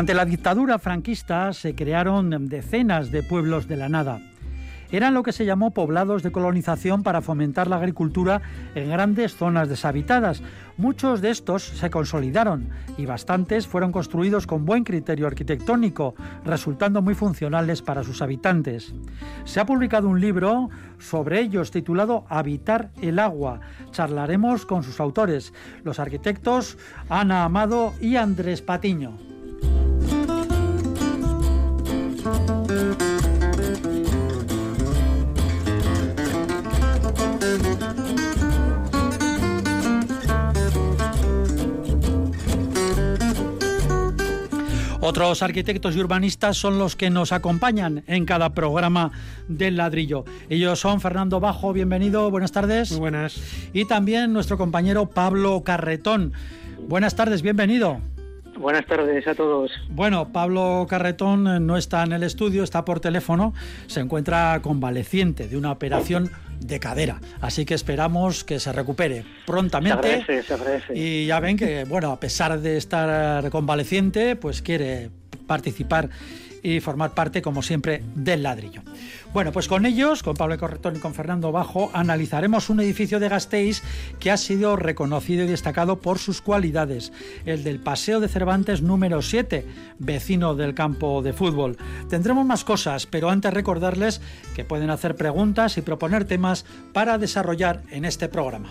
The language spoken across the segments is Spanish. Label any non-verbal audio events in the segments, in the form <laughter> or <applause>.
Durante la dictadura franquista se crearon decenas de pueblos de la nada. Eran lo que se llamó poblados de colonización para fomentar la agricultura en grandes zonas deshabitadas. Muchos de estos se consolidaron y bastantes fueron construidos con buen criterio arquitectónico, resultando muy funcionales para sus habitantes. Se ha publicado un libro sobre ellos titulado Habitar el agua. Charlaremos con sus autores, los arquitectos Ana Amado y Andrés Patiño. Otros arquitectos y urbanistas son los que nos acompañan en cada programa del ladrillo. Ellos son Fernando Bajo, bienvenido, buenas tardes. Muy buenas. Y también nuestro compañero Pablo Carretón. Buenas tardes, bienvenido. Buenas tardes a todos. Bueno, Pablo Carretón no está en el estudio, está por teléfono, se encuentra convaleciente de una operación de cadera. Así que esperamos que se recupere prontamente. Y ya ven que, bueno, a pesar de estar convaleciente, pues quiere participar y formar parte, como siempre, del ladrillo. Bueno, pues con ellos, con Pablo Corretón y con Fernando Bajo, analizaremos un edificio de Gasteiz que ha sido reconocido y destacado por sus cualidades, el del Paseo de Cervantes número 7, vecino del campo de fútbol. Tendremos más cosas, pero antes recordarles que pueden hacer preguntas y proponer temas para desarrollar en este programa.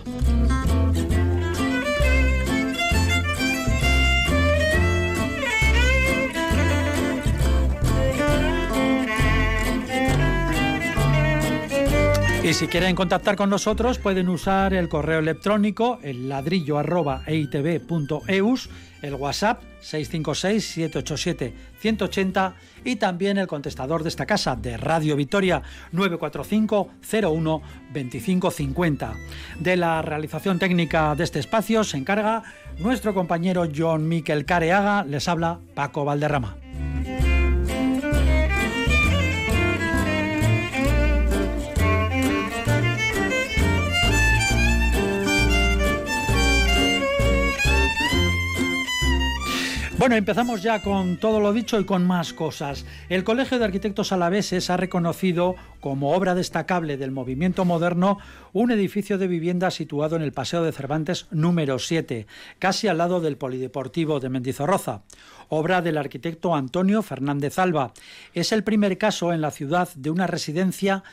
Y si quieren contactar con nosotros pueden usar el correo electrónico el ladrillo eitv.eus, el WhatsApp 656-787-180 y también el contestador de esta casa de Radio Vitoria 945 01 2550. De la realización técnica de este espacio se encarga nuestro compañero John Miquel Careaga, les habla Paco Valderrama. Bueno, empezamos ya con todo lo dicho y con más cosas. El Colegio de Arquitectos Alaveses ha reconocido como obra destacable del movimiento moderno un edificio de vivienda situado en el Paseo de Cervantes número 7, casi al lado del Polideportivo de Mendizorroza. Obra del arquitecto Antonio Fernández Alba. Es el primer caso en la ciudad de una residencia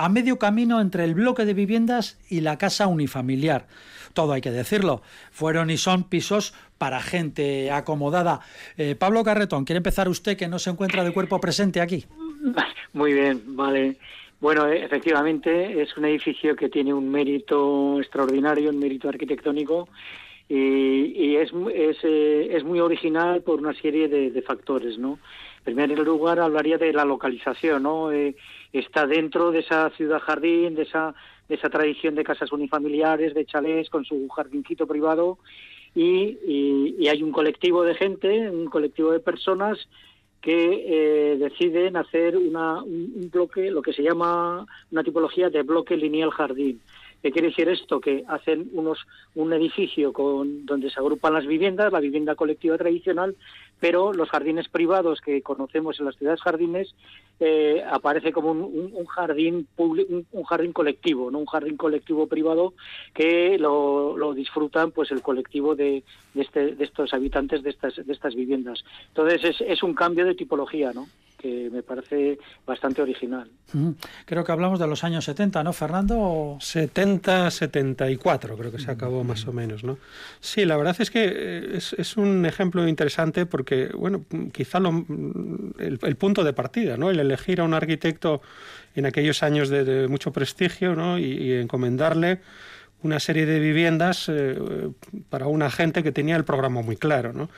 a medio camino entre el bloque de viviendas y la casa unifamiliar. Todo hay que decirlo. Fueron y son pisos para gente acomodada. Eh, Pablo Carretón, ¿quiere empezar usted que no se encuentra de cuerpo presente aquí? <laughs> Muy bien, vale. Bueno, eh, efectivamente es un edificio que tiene un mérito extraordinario, un mérito arquitectónico y, es, es, eh, es, muy original por una serie de, factores, ¿no? En primer lugar hablaría de la localización, ¿no? Está dentro de esa ciudad jardín, de esa, de esa tradición de casas unifamiliares, de chalés con su jardincito privado y, hay un colectivo de gente, un colectivo de personas que eh, deciden hacer una, un, bloque, lo que se llama una tipología de bloque lineal jardín. ¿Qué quiere decir esto? Que hacen unos un edificio con donde se agrupan las viviendas, la vivienda colectiva tradicional, pero los jardines privados que conocemos en las ciudades jardines eh, aparece como un, jardín un, jardín colectivo, no un jardín colectivo privado que lo, disfrutan pues el colectivo de, este, de, estos habitantes de estas de estas viviendas. Entonces es, es un cambio de tipología, ¿no? Que me parece bastante original. Creo que hablamos de los años 70, ¿no, Fernando? 70, 74, creo que se acabó más o menos, ¿no? Sí, la verdad es que eh, es, es un ejemplo interesante porque, bueno, quizá lo, el, punto de partida, ¿no? El elegir a un arquitecto en aquellos años de, mucho prestigio, ¿no? Y, y encomendarle una serie de viviendas eh, para una gente que tenía el programa muy claro. ¿no?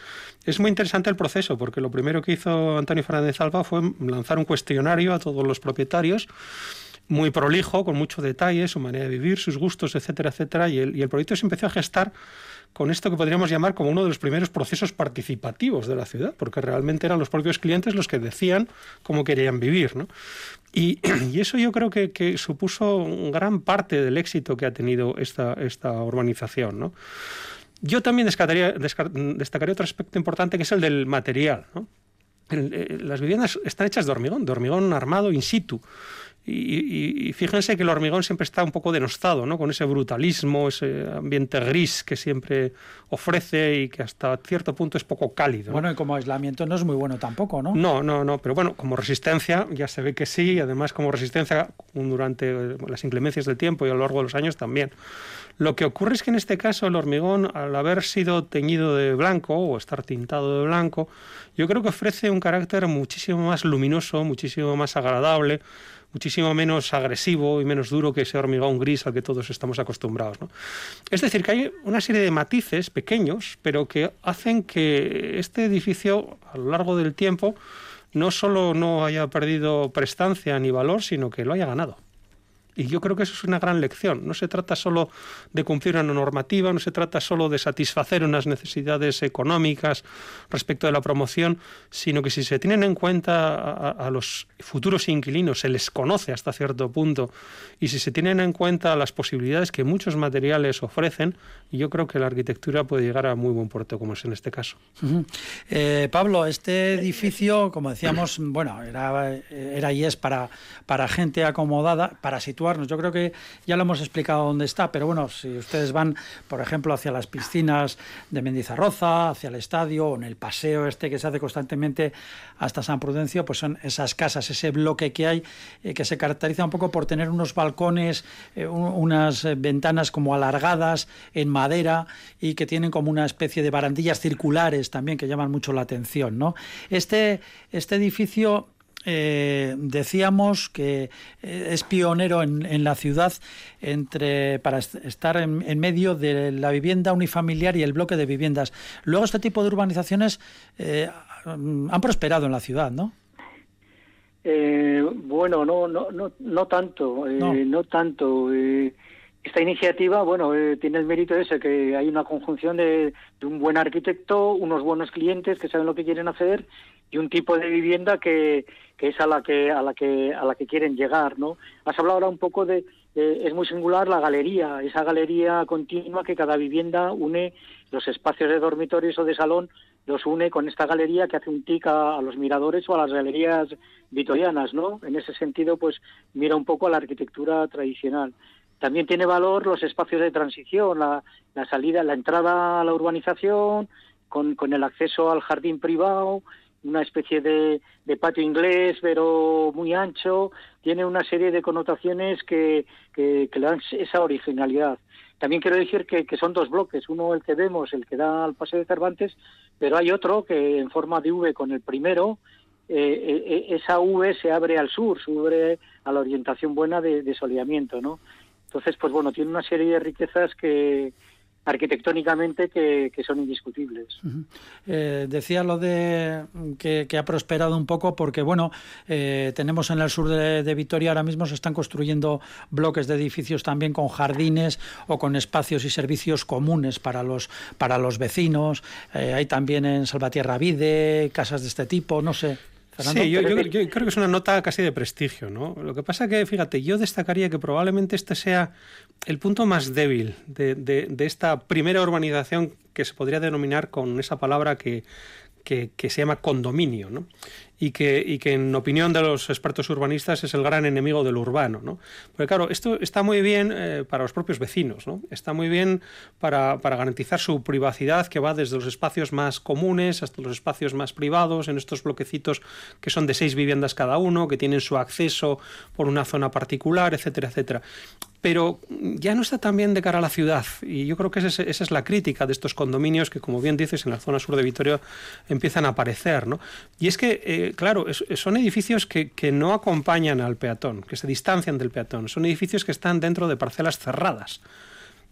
Es muy interesante el proceso, porque lo primero que hizo Antonio Fernández Alba fue lanzar un cuestionario a todos los propietarios muy prolijo, con mucho detalle, su manera de vivir, sus gustos, etcétera, etcétera, y el, y el proyecto se empezó a gestar con esto que podríamos llamar como uno de los primeros procesos participativos de la ciudad, porque realmente eran los propios clientes los que decían cómo querían vivir. ¿no? Y, <clears throat> eso yo creo que, supuso gran parte del éxito que ha tenido esta, esta urbanización. ¿no? Yo también destacaría, destacaría otro aspecto importante que es el del material. ¿no? Eh, las viviendas están hechas de hormigón, de hormigón armado in situ. Y, fíjense que el hormigón siempre está un poco denostado, ¿no? con ese brutalismo, ese ambiente gris que siempre ofrece y que hasta cierto punto es poco cálido. Bueno, y como aislamiento no es muy bueno tampoco, ¿no? No, no, no, pero bueno, como resistencia ya se ve que sí, y además como resistencia durante las inclemencias del tiempo y a lo largo de los años también. Lo que ocurre es que en este caso el hormigón, al haber sido teñido de blanco o estar tintado de blanco, yo creo que ofrece un carácter muchísimo más luminoso, muchísimo más agradable, muchísimo menos agresivo y menos duro que ese hormigón gris al que todos estamos acostumbrados. Es decir, que hay una serie de matices pequeños, pero que hacen que este edificio, a lo largo del tiempo, no solo no haya perdido prestancia ni valor, sino que lo haya ganado. Y yo creo que eso es una gran lección. No se trata solo de cumplir una normativa, no se trata solo de satisfacer unas necesidades económicas respecto de la promoción, sino que si se tienen en cuenta a, los futuros inquilinos, se les conoce hasta cierto punto, y si se tienen en cuenta las posibilidades que muchos materiales ofrecen, yo creo que la arquitectura puede llegar a muy buen puerto, como es en este caso. Eh, Pablo, este edificio, como decíamos, bueno, era, era y es para, para gente acomodada, para situar yo creo que ya lo hemos explicado dónde está, pero bueno, si ustedes van, por ejemplo, hacia las piscinas de Mendizarroza, hacia el estadio, o en el paseo este que se hace constantemente hasta San Prudencio, pues son esas casas, ese bloque que hay, eh, que se caracteriza un poco por tener unos balcones, eh, unas eh, ventanas como alargadas en madera y que tienen como una especie de barandillas circulares también que llaman mucho la atención. ¿no? Este, este edificio eh, decíamos que eh, es pionero en, la ciudad entre para estar en, medio de la vivienda unifamiliar y el bloque de viviendas. Luego este tipo de urbanizaciones eh, han prosperado en la ciudad, ¿no? bueno, no, no, no, no tanto, no. tanto. Esta iniciativa, bueno, tiene el mérito ese que hay una conjunción de, un buen arquitecto, unos buenos clientes que saben lo que quieren hacer y un tipo de vivienda que, es a la que a la que a la que quieren llegar no has hablado ahora un poco de es muy singular la galería esa galería continua que cada vivienda une los espacios de dormitorios o de salón los une con esta galería que hace un tic a, los miradores o a las galerías vitorianas no en ese sentido pues mira un poco a la arquitectura tradicional también tiene valor los espacios de transición la, salida la entrada a la urbanización con, el acceso al jardín privado una especie de, patio inglés, pero muy ancho, tiene una serie de connotaciones que, le dan esa originalidad. También quiero decir que, son dos bloques, uno el que vemos, el que da al Paseo de Cervantes, pero hay otro que en forma de V con el primero, eh, eh, eh, esa V se abre al sur, se a la orientación buena de, de soleamiento, ¿no? Entonces, pues bueno, tiene una serie de riquezas que, arquitectónicamente que, son indiscutibles. Eh, decía lo de que, ha prosperado un poco porque, bueno, eh, tenemos en el sur de, Vitoria ahora mismo se están construyendo bloques de edificios también con jardines o con espacios y servicios comunes para los, para los vecinos. Eh, hay también en Salvatierra Vide casas de este tipo, no sé. Sí, yo, creo que es una nota casi de prestigio, ¿no? Lo que pasa que, fíjate, yo destacaría que probablemente este sea el punto más débil de, de esta primera urbanización que se podría denominar con esa palabra que, que, se llama condominio, ¿no? Y que, y que, en opinión de los expertos urbanistas es el gran enemigo del urbano. ¿no? Porque claro, esto está muy bien eh, para los propios vecinos, ¿no? está muy bien para, para, garantizar su privacidad que va desde los espacios más comunes hasta los espacios más privados, en estos bloquecitos que son de seis viviendas cada uno, que tienen su acceso por una zona particular, etcétera, etcétera pero ya no está tan bien de cara a la ciudad. Y yo creo que esa es, la crítica de estos condominios que, como bien dices, en la zona sur de Vitoria empiezan a aparecer. ¿no? Y es que, eh, claro, son edificios que, que, no acompañan al peatón, que se distancian del peatón. Son edificios que están dentro de parcelas cerradas.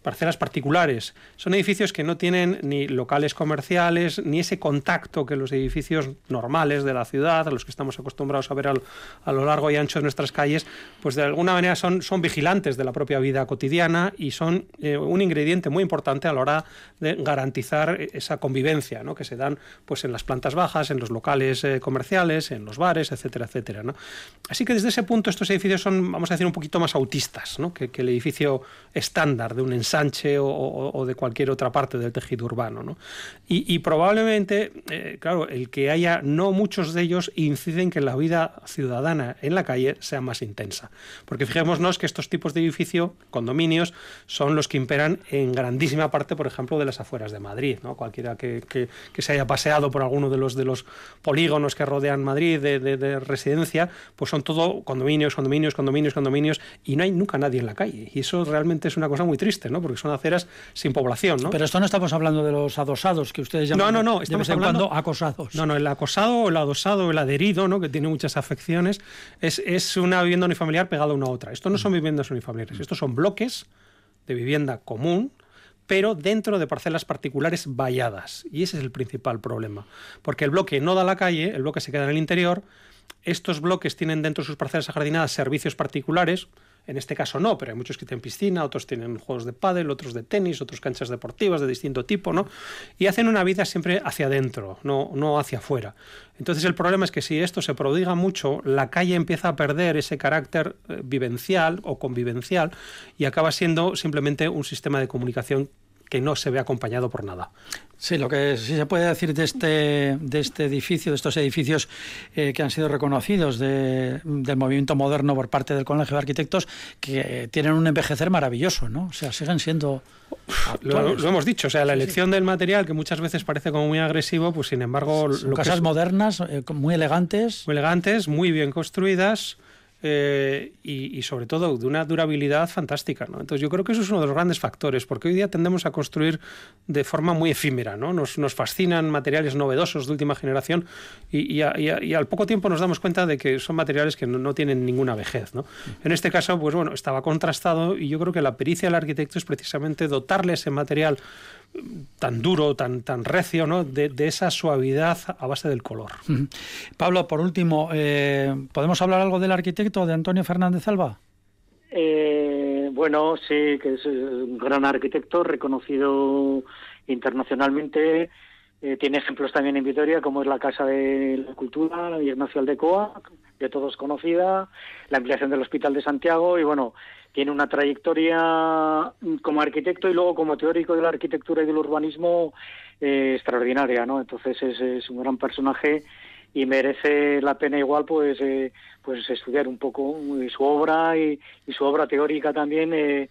Parcelas particulares. Son edificios que no tienen ni locales comerciales, ni ese contacto que los edificios normales de la ciudad, a los que estamos acostumbrados a ver a lo largo y ancho de nuestras calles, pues de alguna manera son, son vigilantes de la propia vida cotidiana y son eh, un ingrediente muy importante a la hora de garantizar esa convivencia ¿no? que se dan pues, en las plantas bajas, en los locales eh, comerciales, en los bares, etcétera, etcétera. ¿no? Así que desde ese punto estos edificios son, vamos a decir, un poquito más autistas ¿no? que, que el edificio estándar de un ensayo Sánchez o, de cualquier otra parte del tejido urbano. ¿no? Y, probablemente, eh, claro, el que haya no muchos de ellos inciden que la vida ciudadana en la calle sea más intensa. Porque fijémonos que estos tipos de edificio, condominios, son los que imperan en grandísima parte, por ejemplo, de las afueras de Madrid. ¿no? Cualquiera que, se haya paseado por alguno de los, de los polígonos que rodean Madrid de, de residencia, pues son todo condominios, condominios, condominios, condominios, y no hay nunca nadie en la calle. Y eso realmente es una cosa muy triste, ¿no? Porque son aceras sin población. ¿no? Pero esto no estamos hablando de los adosados que ustedes llaman. No, no, no, estamos hablando acosados. No, no, el acosado, el adosado, el adherido, ¿no? que tiene muchas afecciones, es, es una vivienda unifamiliar pegada una a otra. Esto no son viviendas unifamiliares, estos son bloques de vivienda común pero dentro de parcelas particulares valladas. Y ese es el principal problema. Porque el bloque no da a la calle, el bloque se queda en el interior. Estos bloques tienen dentro de sus parcelas ajardinadas servicios particulares, en este caso no, pero hay muchos que tienen piscina, otros tienen juegos de pádel, otros de tenis, otros canchas deportivas de distinto tipo, ¿no? Y hacen una vida siempre hacia adentro, no, no hacia afuera. Entonces el problema es que si esto se prodiga mucho, la calle empieza a perder ese carácter eh, vivencial o convivencial y acaba siendo simplemente un sistema de comunicación que no se ve acompañado por nada. Sí, lo que sí se puede decir de este, de este edificio, de estos edificios eh, que han sido reconocidos del movimiento moderno por parte del Colegio de Arquitectos, que tienen un envejecer maravilloso, ¿no? O sea, siguen siendo... Lo, hemos dicho, o sea, la elección del material, que muchas veces parece como muy agresivo, pues sin embargo... Son casas modernas, eh, muy elegantes. Muy elegantes, muy bien construidas eh, y, sobre todo de una durabilidad fantástica. ¿no? Entonces yo creo que eso es uno de los grandes factores, porque hoy día tendemos a construir de forma muy efímera. ¿no? Nos, nos fascinan materiales novedosos de última generación y, al poco tiempo nos damos cuenta de que son materiales que no, no, tienen ninguna vejez. ¿no? En este caso, pues bueno, estaba contrastado y yo creo que la pericia del arquitecto es precisamente dotarle ese material tan duro, tan, tan recio, ¿no? de, esa suavidad a base del color. Pablo, por último, eh, ¿podemos hablar algo del arquitecto de Antonio Fernández Alba? Eh, bueno, sí, que es un gran arquitecto, reconocido internacionalmente. Eh, tiene ejemplos también en Vitoria, como es la Casa de la Cultura, Ignacio Aldecoa, de todos conocida, la ampliación del Hospital de Santiago y bueno, tiene una trayectoria como arquitecto y luego como teórico de la arquitectura y del urbanismo eh, extraordinaria, ¿no? Entonces es, un gran personaje y merece la pena igual pues eh, pues estudiar un poco su obra y, su obra teórica también eh,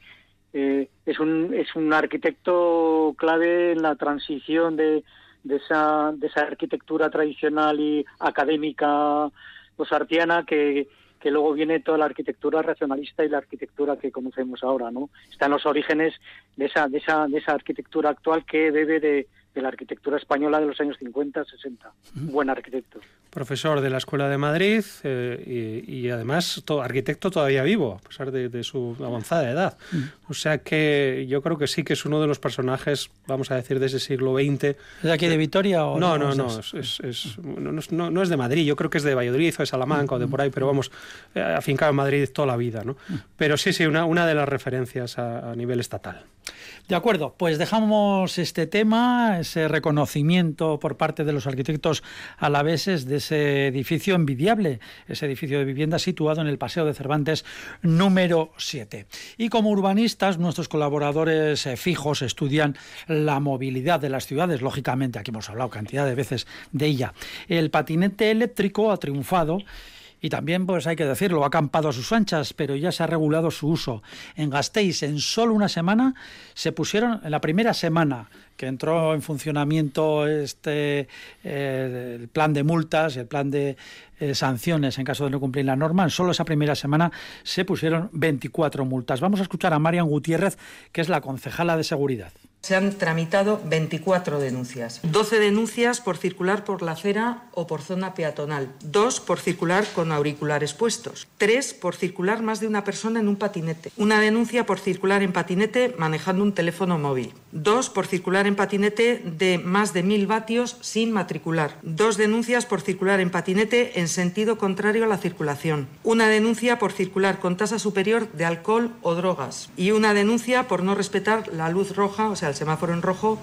es un es un arquitecto clave en la transición de, de esa de esa arquitectura tradicional y académica posartiana que que luego viene toda la arquitectura racionalista y la arquitectura que conocemos ahora, ¿no? Están los orígenes de esa, de esa, de esa arquitectura actual que debe de, de la arquitectura española de los años 50, 60. buen arquitecto. Profesor de la Escuela de Madrid eh, y, además arquitecto todavía vivo, a pesar de, su avanzada edad. O sea que yo creo que sí que es uno de los personajes, vamos a decir, de ese siglo XX. ¿Es de aquí de Vitoria o no? No, no, es, no, es de Madrid, yo creo que es de Valladolid o de Salamanca o de por ahí, pero vamos, eh, afincado en Madrid toda la vida. ¿no? Pero sí, sí, una, una de las referencias a nivel estatal. De acuerdo, pues dejamos este tema, ese reconocimiento por parte de los arquitectos alaveses de ese edificio envidiable, ese edificio de vivienda situado en el Paseo de Cervantes número 7. Y como urbanistas, nuestros colaboradores eh, fijos estudian la movilidad de las ciudades, lógicamente, aquí hemos hablado cantidad de veces de ella. El patinete eléctrico ha triunfado y también, pues hay que decirlo, ha acampado a sus anchas, pero ya se ha regulado su uso. En Gasteiz, en solo una semana, se pusieron, en la primera semana que entró en funcionamiento este eh, el plan de multas, el plan de eh, sanciones en caso de no cumplir la norma. En solo esa primera semana se pusieron 24 multas. Vamos a escuchar a Marian Gutiérrez, que es la concejala de seguridad. Se han tramitado 24 denuncias. 12 denuncias por circular por la acera o por zona peatonal. 2 por circular con auriculares puestos. 3 por circular más de una persona en un patinete. Una denuncia por circular en patinete manejando un teléfono móvil. 2 por circular en patinete de más de 1.000 vatios sin matricular. 2 denuncias por circular en patinete en sentido contrario a la circulación. Una denuncia por circular con tasa superior de alcohol o drogas. Y una denuncia por no respetar la luz roja, o sea, el semáforo en rojo.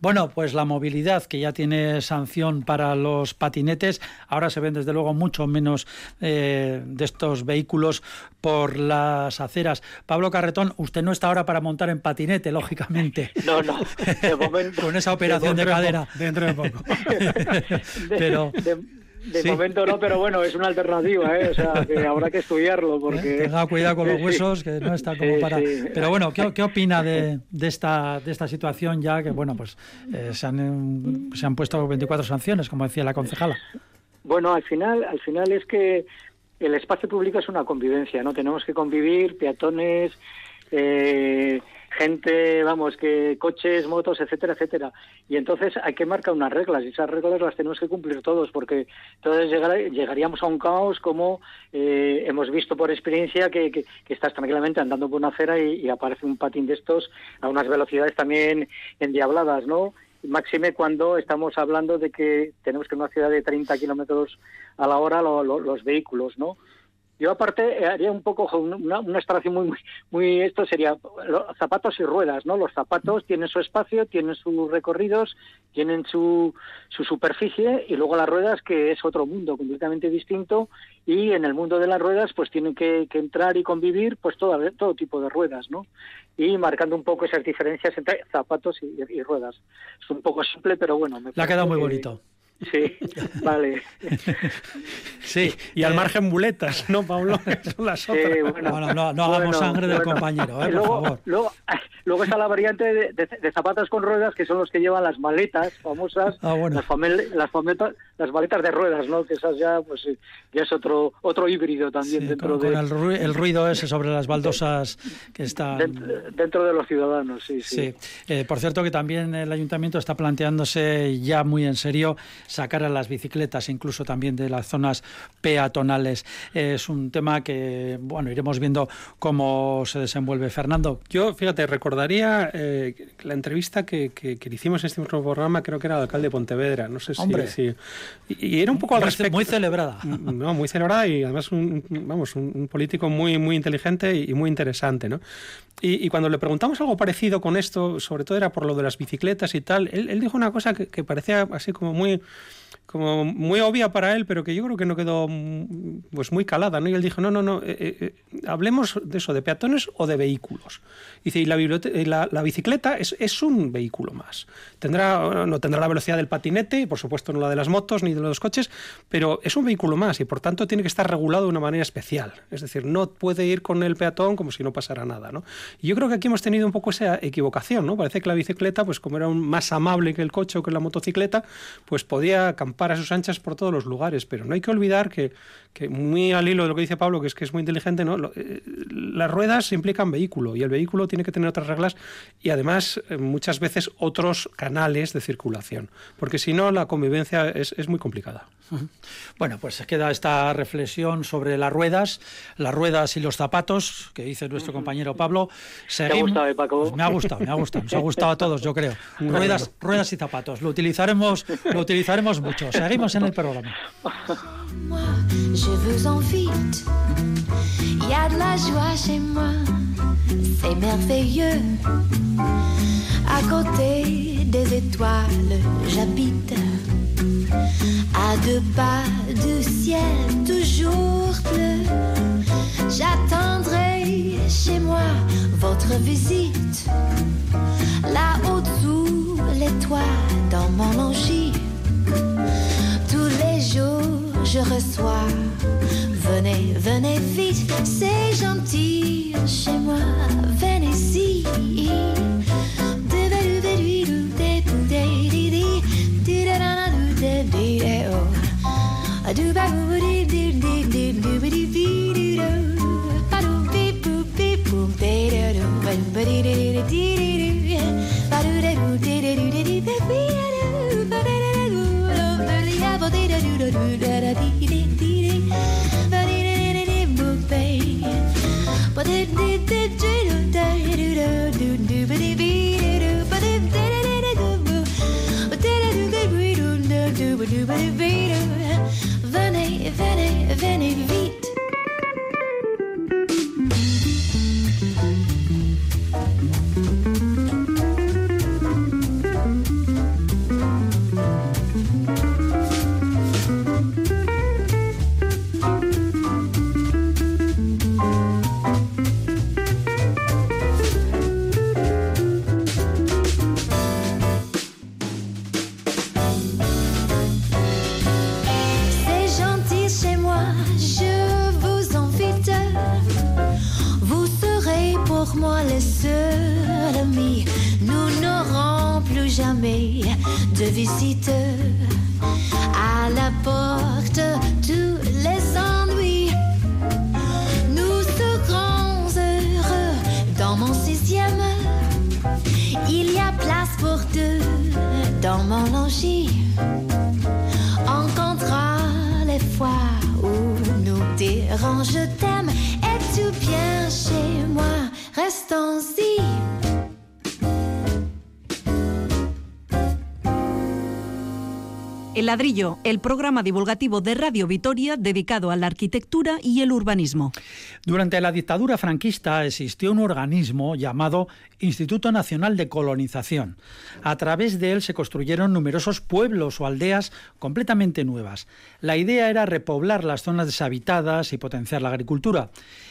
Bueno, pues la movilidad que ya tiene sanción para los patinetes, ahora se ven desde luego mucho menos eh, de estos vehículos por las aceras. Pablo Carretón, usted no está ahora para montar en patinete, <laughs> lógicamente. No, no, de momento. <laughs> Con esa operación de, cadera. Dentro de poco. <laughs> Pero. De momento no, pero bueno, es una alternativa, ¿eh? o sea, que habrá que estudiarlo <laughs> porque... Tenga cuidado con los huesos, que no está como para... Pero bueno, ¿qué, qué opina de, de, esta, de esta situación ya que, bueno, pues eh, se, han, se han puesto 24 sanciones, como decía la concejala? Bueno, al final, al final es que el espacio público es una convivencia, ¿no? Tenemos que convivir, peatones... Eh, gente, vamos, que coches, motos, etcétera, etcétera. Y entonces hay que marcar unas reglas y esas reglas las tenemos que cumplir todos porque entonces llegaríamos a un caos como eh, hemos visto por experiencia que, que, estás tranquilamente andando por una acera y, aparece un patín de estos a unas velocidades también endiabladas, ¿no? máxime cuando estamos hablando de que tenemos que en una ciudad de 30 kilómetros a la hora los vehículos, ¿no? Yo aparte eh, haría un poco una, una muy, muy, muy, esto sería los zapatos y ruedas, ¿no? Los zapatos tienen su espacio, tienen sus recorridos, tienen su, su superficie y luego las ruedas que es otro mundo completamente distinto y en el mundo de las ruedas pues tienen que, entrar y convivir pues todo, todo tipo de ruedas, ¿no? Y marcando un poco esas diferencias entre zapatos y, ruedas. Es un poco simple, pero bueno. Me La ha quedado muy bonito. Sí, vale. Sí, y al margen buletas, ¿no, Pablo? Son las otras. bueno, no, no, hagamos sangre del compañero, ¿eh? luego, por favor. Luego, <laughs> luego, está la variante de, zapatos con ruedas, que son los que llevan las maletas famosas, ah, las, las, las, maletas de ruedas, ¿no? Que esas ya, pues, ya es otro otro híbrido también dentro con, de... el, ruido, ese sobre las baldosas que están... Dentro, de los ciudadanos, sí, sí. Eh, por cierto que también el ayuntamiento está planteándose ya muy en serio sacar a las bicicletas, incluso también de las zonas peatonales. Es un tema que, bueno, iremos viendo cómo se desenvuelve. Fernando. Yo, fíjate, recordaría eh, la entrevista que, que, hicimos en este mismo programa, creo que era el alcalde de Pontevedra, no sé si... y, era un poco al respecto... Muy celebrada. No, muy celebrada y además un, vamos, un, político muy, muy inteligente y muy interesante, ¿no? Y, cuando le preguntamos algo parecido con esto, sobre todo era por lo de las bicicletas y tal, él, él dijo una cosa que, que parecía así como muy como muy obvia para él, pero que yo creo que no quedó mm, pues muy calada, ¿no? Y él dijo, no, no, no, eh, eh, eh, hablemos de eso, de peatones o de vehículos. Dice, y la, la, bicicleta es, es, un vehículo más. Tendrá, no tendrá la velocidad del patinete, por supuesto no la de las motos ni de los coches, pero es un vehículo más y por tanto tiene que estar regulado de una manera especial. Es decir, no puede ir con el peatón como si no pasara nada, ¿no? Y yo creo que aquí hemos tenido un poco esa equivocación, ¿no? Parece que la bicicleta, pues como era un, más amable que el coche o que la motocicleta, pues podía acampar para sus anchas por todos los lugares, pero no hay que olvidar que, que muy al hilo de lo que dice Pablo, que es que es muy inteligente, ¿no? Eh, las ruedas implican vehículo y el vehículo tiene que tener otras reglas y además eh, muchas veces otros canales de circulación, porque si no la convivencia es, es muy complicada. <laughs> Bueno, pues queda esta reflexión sobre las ruedas, las ruedas y los zapatos que dice nuestro compañero Pablo. ¿Te ha gustado, eh, Paco? Pues me ha gustado, me ha gustado, nos ha gustado a todos, yo creo. <laughs> Ruedas, ruedas y zapatos, lo utilizaremos, lo utilizaremos mucho. Seguimos en el programa. Je veux en vite, il y a de la joie chez moi, c'est merveilleux. À côté des étoiles, j'habite à deux pas du ciel toujours bleu. J'attendrai chez moi votre visite, là-haut sous les toits dans mon logis. Je reçois, venez, venez vite, c'est gentil chez moi, venez ici. do do da da dee. Ladrillo, el programa divulgativo de Radio Vitoria dedicado a la arquitectura y el urbanismo. Durante la dictadura franquista existió un organismo llamado Instituto Nacional de Colonización. A través de él se construyeron numerosos pueblos o aldeas completamente nuevas. La idea era repoblar las zonas deshabitadas y potenciar la agricultura.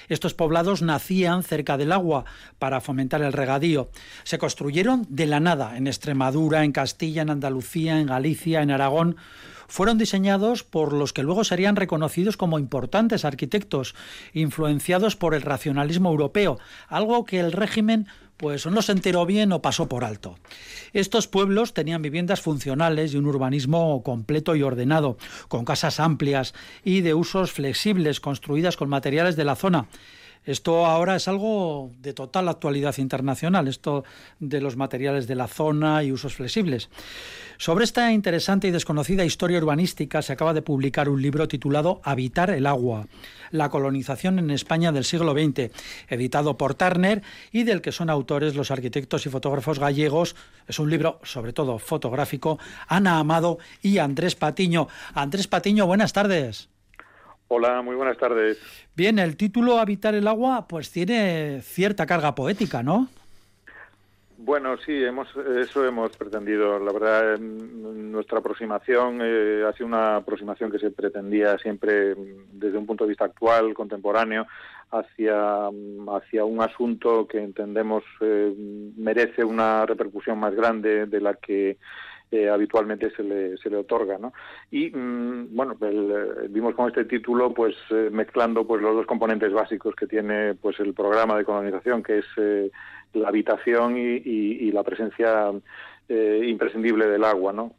Estos poblados nacían cerca del agua para fomentar el regadío. Se construyeron de la nada en Extremadura, en Castilla, en Andalucía, en Galicia, en Aragón fueron diseñados por los que luego serían reconocidos como importantes arquitectos, influenciados por el racionalismo europeo, algo que el régimen pues no se enteró bien o pasó por alto. Estos pueblos tenían viviendas funcionales y un urbanismo completo y ordenado, con casas amplias y de usos flexibles construidas con materiales de la zona. Esto ahora es algo de total actualidad internacional, esto de los materiales de la zona y usos flexibles. Sobre esta interesante y desconocida historia urbanística se acaba de publicar un libro titulado Habitar el agua, la colonización en España del siglo XX, editado por Turner y del que son autores los arquitectos y fotógrafos gallegos. Es un libro sobre todo fotográfico, Ana Amado y Andrés Patiño. Andrés Patiño, buenas tardes. Hola, muy buenas tardes. Bien, el título Habitar el agua pues tiene cierta carga poética, ¿no? Bueno, sí, hemos, eso hemos pretendido. La verdad, nuestra aproximación eh, ha sido una aproximación que se pretendía siempre desde un punto de vista actual, contemporáneo, hacia, hacia un asunto que entendemos eh, merece una repercusión más grande de la que eh, habitualmente se le, se le otorga, ¿no? Y mm, bueno, vimos con este título, pues mezclando pues los dos componentes básicos que tiene pues el programa de colonización, que es la habitación y, la presencia eh, imprescindible del agua, ¿no?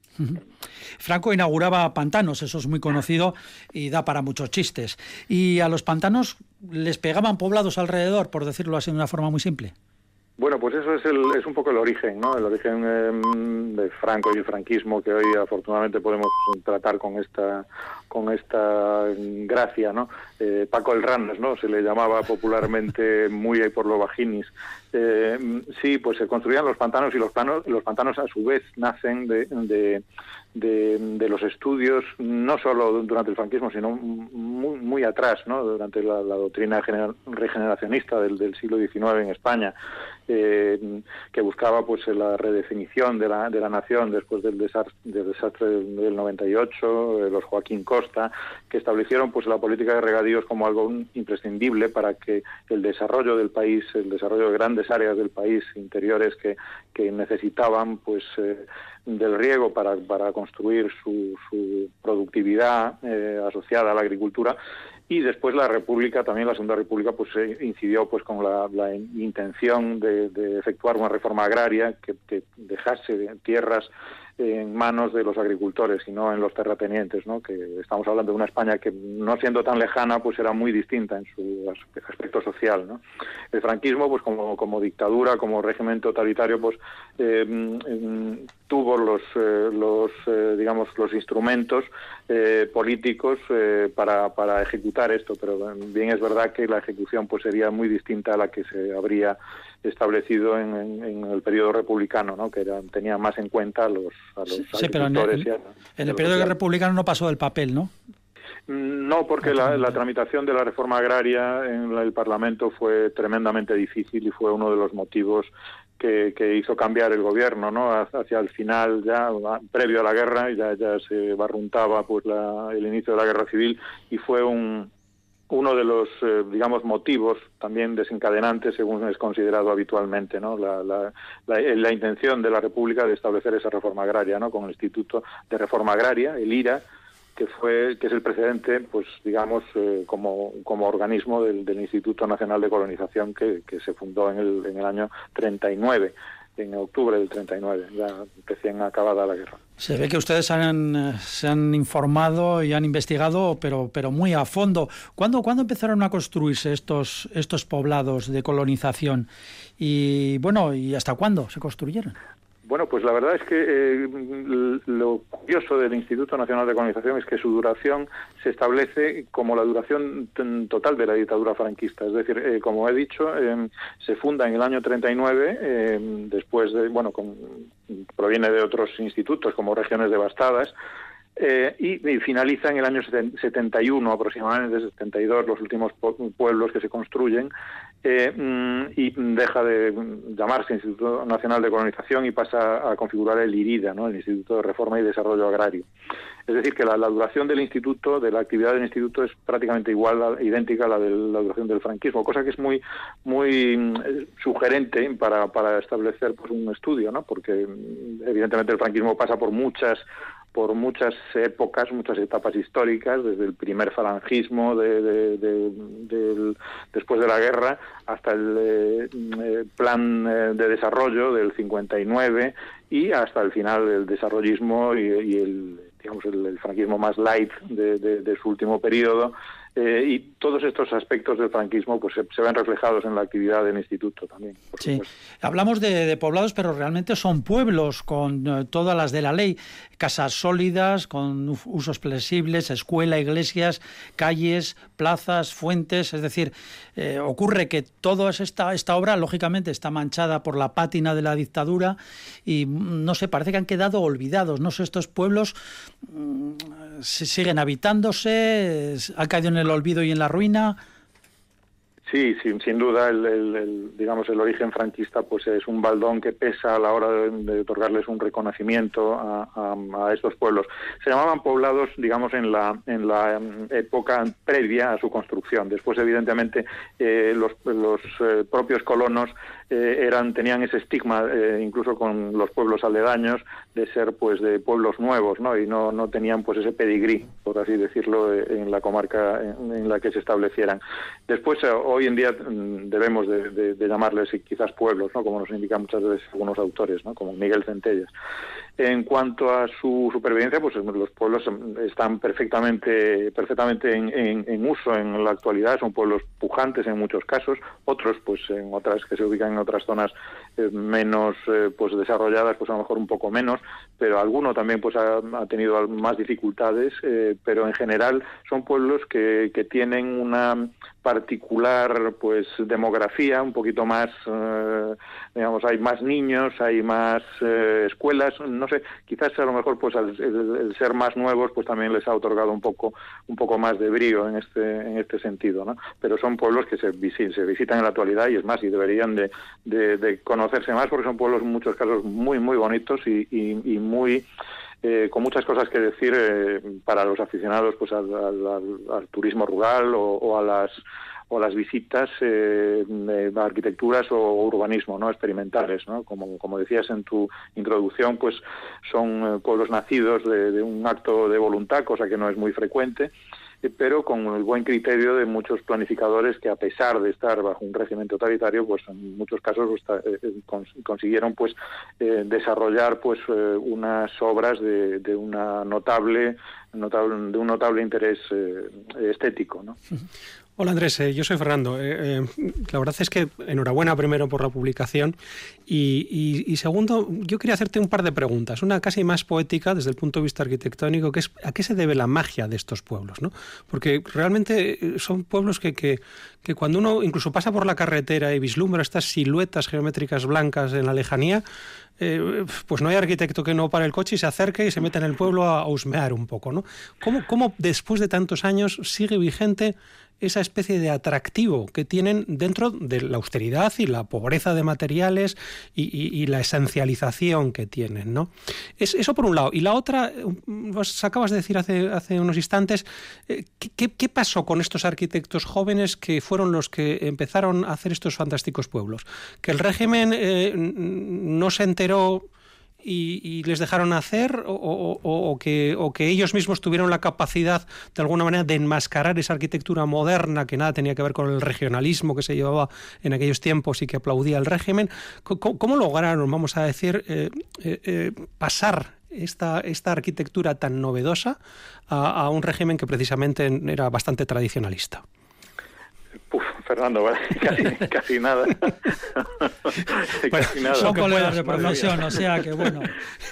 Franco inauguraba pantanos, eso es muy conocido y da para muchos chistes. ¿Y a los pantanos les pegaban poblados alrededor, por decirlo así de una forma muy simple? Bueno, pues eso es, el, es un poco el origen, ¿no? El origen em, de Franco y el franquismo que hoy afortunadamente podemos tratar con esta con esta gracia, ¿no? Eh, Paco el Ranas, ¿no? Se le llamaba popularmente muy por los vaginis. Eh, sí, pues se construían los pantanos y los, panos, los pantanos a su vez nacen de, de, los estudios, no solo durante el franquismo, sino muy, muy atrás, ¿no? durante la, doctrina regeneracionista del, siglo XIX en España, eh, que buscaba pues la redefinición de la, de la nación después del desastre del, desastre del 98, los Joaquín Costa, que establecieron pues la política de regadíos como algo imprescindible para que el desarrollo del país, el desarrollo de grandes áreas del país interiores que, que necesitaban pues eh, del riego para, para construir su, productividad eh, asociada a la agricultura. Y después la República, también la Segunda República, pues incidió pues con la, intención de, efectuar una reforma agraria que dejase tierras en manos de los agricultores y no en los terratenientes, ¿no? que estamos hablando de una España que no siendo tan lejana pues era muy distinta en su aspecto social. ¿no? El franquismo pues como, como dictadura, como régimen totalitario pues eh, mm, tuvo los, eh, los eh, digamos los instrumentos políticos para, para ejecutar esto, pero bien es verdad que la ejecución pues sería muy distinta a la que se habría establecido en, el periodo republicano, ¿no? que tenía más en cuenta a los, a los sí, pero en el, periodo republicano no pasó del papel, ¿no? Mm, no, porque la, tramitación de la reforma agraria en el Parlamento fue tremendamente difícil y fue uno de los motivos que, hizo cambiar el gobierno, ¿no? Hacia el final, ya previo a la guerra, ya, ya se barruntaba pues el inicio de la guerra civil y fue un, uno de los, eh, digamos, motivos también desencadenantes, según es considerado habitualmente, ¿no? La, la, la, intención de la República de establecer esa reforma agraria, ¿no? Con el Instituto de Reforma Agraria, el IRA, que fue, que es el precedente, pues, digamos, eh, como, como organismo del, del, Instituto Nacional de Colonización que, que se fundó en el, en el año 39 en octubre del 39, ya recién acabada la guerra. Se ve que ustedes han, eh, se han informado y han investigado, pero, pero muy a fondo. ¿Cuándo, ¿Cuándo empezaron a construirse estos, estos poblados de colonización? Y bueno, ¿y hasta cuándo se construyeron? Bueno, pues la verdad es que eh, lo curioso del Instituto Nacional de Colonización es que su duración se establece como la duración total de la dictadura franquista. Es decir, eh, como he dicho, em, se funda en el año 39, em, después de, bueno, proviene de otros institutos como regiones devastadas, eh, y, finaliza en el año 71, aproximadamente 72, los últimos pueblos que se construyen, eh, mm, y deja de llamarse Instituto Nacional de Colonización y pasa a configurar el IRIDA, ¿no? el Instituto de Reforma y Desarrollo Agrario. Es decir, que la, duración del instituto, de la actividad del instituto, es prácticamente igual, idéntica a la de la duración del franquismo, cosa que es muy, muy mm, sugerente para, para establecer pues, un estudio, ¿no? porque mm, evidentemente el franquismo pasa por muchas por muchas épocas, muchas etapas históricas, desde el primer falangismo de, después de la guerra hasta el eh, eh, plan eh, de desarrollo del 59 y hasta el final del desarrollismo y, el digamos el, franquismo más light de, su último periodo eh, y todos estos aspectos del franquismo pues se, ven reflejados en la actividad del instituto también. Sí, hablamos de, poblados, pero realmente son pueblos con eh, todas las de la ley, casas sólidas, con usos flexibles, escuela, iglesias, calles, plazas, fuentes, es decir, eh, ocurre que toda esta, esta obra, lógicamente, está manchada por la pátina de la dictadura y, mm, no sé, parece que han quedado olvidados, no sé, estos pueblos mm, siguen habitándose, han caído en el olvido y en la ruina. Sí, sin, sin duda, el, digamos el origen franquista pues es un baldón que pesa a la hora de, otorgarles un reconocimiento a, estos pueblos. Se llamaban poblados, digamos, en la en la em, época previa a su construcción. Después, evidentemente, eh, los, los eh, propios colonos eh, eran tenían ese estigma eh, incluso con los pueblos aledaños de ser pues de pueblos nuevos no y no, no tenían pues ese pedigrí por así decirlo eh, en la comarca en, la que se establecieran. Después hoy en día mm, debemos de, llamarles quizás pueblos no como nos indican muchas veces algunos autores no como Miguel Centellas. En cuanto a su supervivencia, pues los pueblos están perfectamente, perfectamente en, uso en la actualidad. Son pueblos pujantes en muchos casos, otros, pues en otras que se ubican en otras zonas eh, menos, eh, pues desarrolladas, pues a lo mejor un poco menos, pero alguno también, pues ha, tenido más dificultades. Eh, pero en general son pueblos que, que tienen una particular pues demografía un poquito más eh, digamos hay más niños hay más eh, escuelas no sé quizás a lo mejor pues el, ser más nuevos pues también les ha otorgado un poco un poco más de brío en este en este sentido no pero son pueblos que se, se visitan en la actualidad y es más y deberían de, de, conocerse más porque son pueblos en muchos casos muy muy bonitos y, y muy eh, con muchas cosas que decir eh, para los aficionados pues al, turismo rural o, a las o las visitas eh, de arquitecturas o urbanismo no experimentales no como como decías en tu introducción pues son pueblos nacidos de, un acto de voluntad cosa que no es muy frecuente pero con el buen criterio de muchos planificadores que a pesar de estar bajo un régimen totalitario, pues en muchos casos consiguieron pues desarrollar pues unas obras de, de una notable, notable de un notable interés estético, ¿no? <laughs> Hola Andrés, eh, yo soy Fernando. Eh, eh, la verdad es que enhorabuena primero por la publicación y, segundo, yo quería hacerte un par de preguntas. Una casi más poética desde el punto de vista arquitectónico, que es a qué se debe la magia de estos pueblos, ¿no? Porque realmente son pueblos que, que, que cuando uno incluso pasa por la carretera y vislumbra estas siluetas geométricas blancas en la lejanía, pues no hay arquitecto que no pare el coche y se acerque y se meta en el pueblo a, husmear un poco, ¿no? ¿Cómo, ¿Cómo después de tantos años sigue vigente esa especie de atractivo que tienen dentro de la austeridad y la pobreza de materiales y, la esencialización que tienen. ¿no? Es, eso por un lado. Y la otra, vos acabas de decir hace, hace unos instantes, eh, ¿qué, pasó con estos arquitectos jóvenes que fueron los que empezaron a hacer estos fantásticos pueblos? Que el régimen eh, no se enteró y, les dejaron hacer o, que, ellos mismos tuvieron la capacidad de alguna manera de enmascarar esa arquitectura moderna que nada tenía que ver con el regionalismo que se llevaba en aquellos tiempos y que aplaudía el régimen. ¿Cómo, lograron, vamos a decir, eh, eh, pasar esta, esta arquitectura tan novedosa a un régimen que precisamente era bastante tradicionalista? Uf, Fernando, <laughs> casi, <laughs> casi nada. <laughs> casi nada. Son colegas de profesión, o sea que bueno.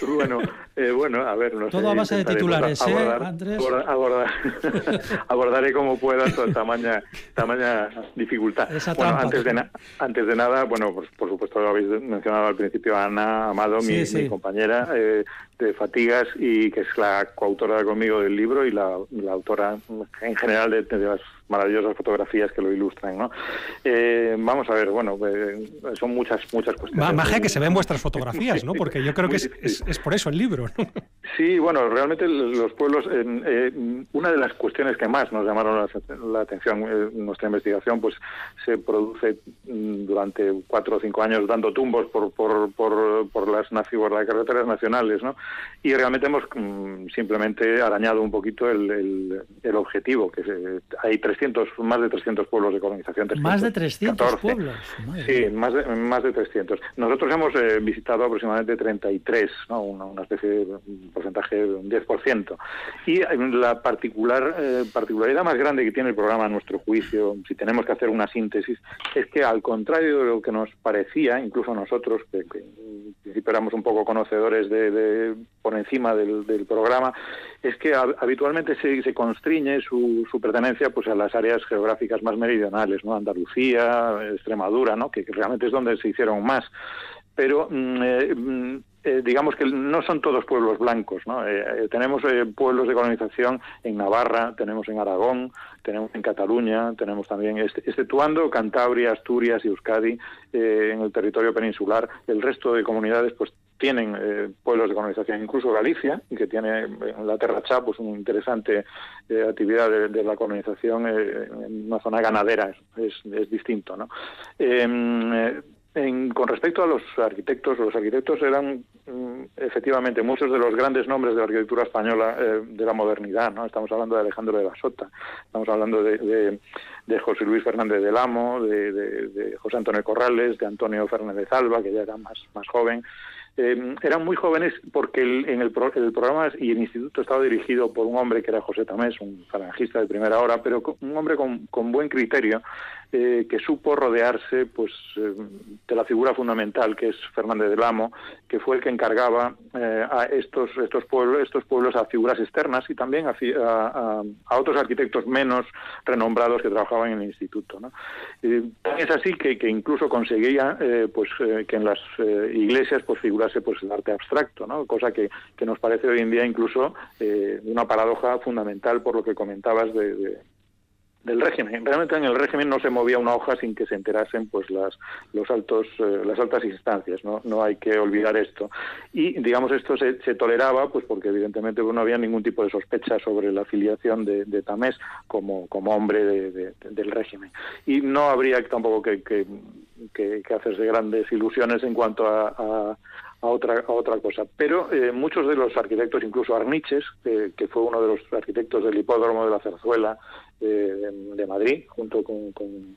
Bueno, eh, bueno, a ver, no Todo a base de titulares, ¿eh, Andrés? Abordar, <laughs> abordaré como pueda toda tamaña, tamaña dificultad. bueno, antes de, antes de nada, bueno, pues, por supuesto lo habéis mencionado al principio, Ana Amado, mi, compañera eh, de Fatigas, y que es la coautora conmigo del libro y la, autora en general de, de las maravillosas fotografías que lo ilustran, ¿no? Eh, vamos a ver, bueno, eh, son muchas muchas cuestiones. Magia que se ven vuestras fotografías, ¿no? <laughs> Porque yo creo que es, es, por eso el libro. <laughs> Sí, bueno, realmente los pueblos, eh, una de las cuestiones que más nos llamaron la, atención en nuestra investigación, pues se produce mm, durante cuatro o cinco años dando tumbos por por, por, por las, por las carreteras nacionales, ¿no? Y realmente hemos mm, simplemente arañado un poquito el, el, el objetivo, que hay tres más de 300 pueblos de colonización. más de 300 pueblos. sí, más de, más de 300. Nosotros hemos eh, visitado aproximadamente 33, ¿no? una, especie de porcentaje de un 10%. Y la particular eh, particularidad más grande que tiene el programa, a nuestro juicio, si tenemos que hacer una síntesis, es que al contrario de lo que nos parecía, incluso nosotros, que, que éramos un poco conocedores de, por encima del, programa, es que habitualmente se, se constriñe su, su pertenencia pues a la áreas geográficas más meridionales, ¿no? Andalucía, Extremadura, ¿no? Que, realmente es donde se hicieron más. Pero mm, eh, mm, eh, digamos que no son todos pueblos blancos, ¿no? Eh, tenemos pueblos de colonización en Navarra, tenemos en Aragón, tenemos en Cataluña, tenemos también, exceptuando Cantabria, Asturias y Euskadi, en el territorio peninsular, el resto de comunidades pues tienen eh, pueblos de colonización, incluso Galicia, que tiene en la Terra pues una interesante eh, actividad de, la colonización eh, en una zona ganadera, es, es distinto. ¿no? Em, con respecto a los arquitectos, los arquitectos eran mm, efectivamente muchos de los grandes nombres de la arquitectura española de la modernidad. ¿no? Estamos hablando de Alejandro de la Sota, estamos hablando de, José Luis Fernández del Amo, de, de, José Antonio Corrales, de Antonio Fernández Alba, que ya era más, más joven. Eh, eran muy jóvenes porque el, en el, programa y el instituto estaba dirigido por un hombre que era José Tamés, un falangista de primera hora, pero un hombre con buen criterio eh, que supo rodearse pues eh, de la figura fundamental que es Fernández del Amo, que fue el que encargaba eh, a estos estos pueblos estos pueblos a figuras externas y también a, a, otros arquitectos menos renombrados que trabajaban en el instituto. ¿no? es así que, incluso conseguía pues que en las iglesias pues figurase pues el arte abstracto, ¿no? cosa que, que nos parece hoy en día incluso una paradoja fundamental por lo que comentabas de del régimen. Realmente en el régimen no se movía una hoja sin que se enterasen pues las los altos eh, las altas instancias, ¿no? No hay que olvidar esto. Y digamos esto se, toleraba pues porque evidentemente no había ningún tipo de sospecha sobre la afiliación de, Tamés como como hombre del régimen. Y no habría tampoco que, que, hacerse grandes ilusiones en cuanto a a otra, a otra cosa. Pero eh, muchos de los arquitectos, incluso Arniches, que fue uno de los arquitectos del hipódromo de la Zarzuela eh, de Madrid, junto con, con,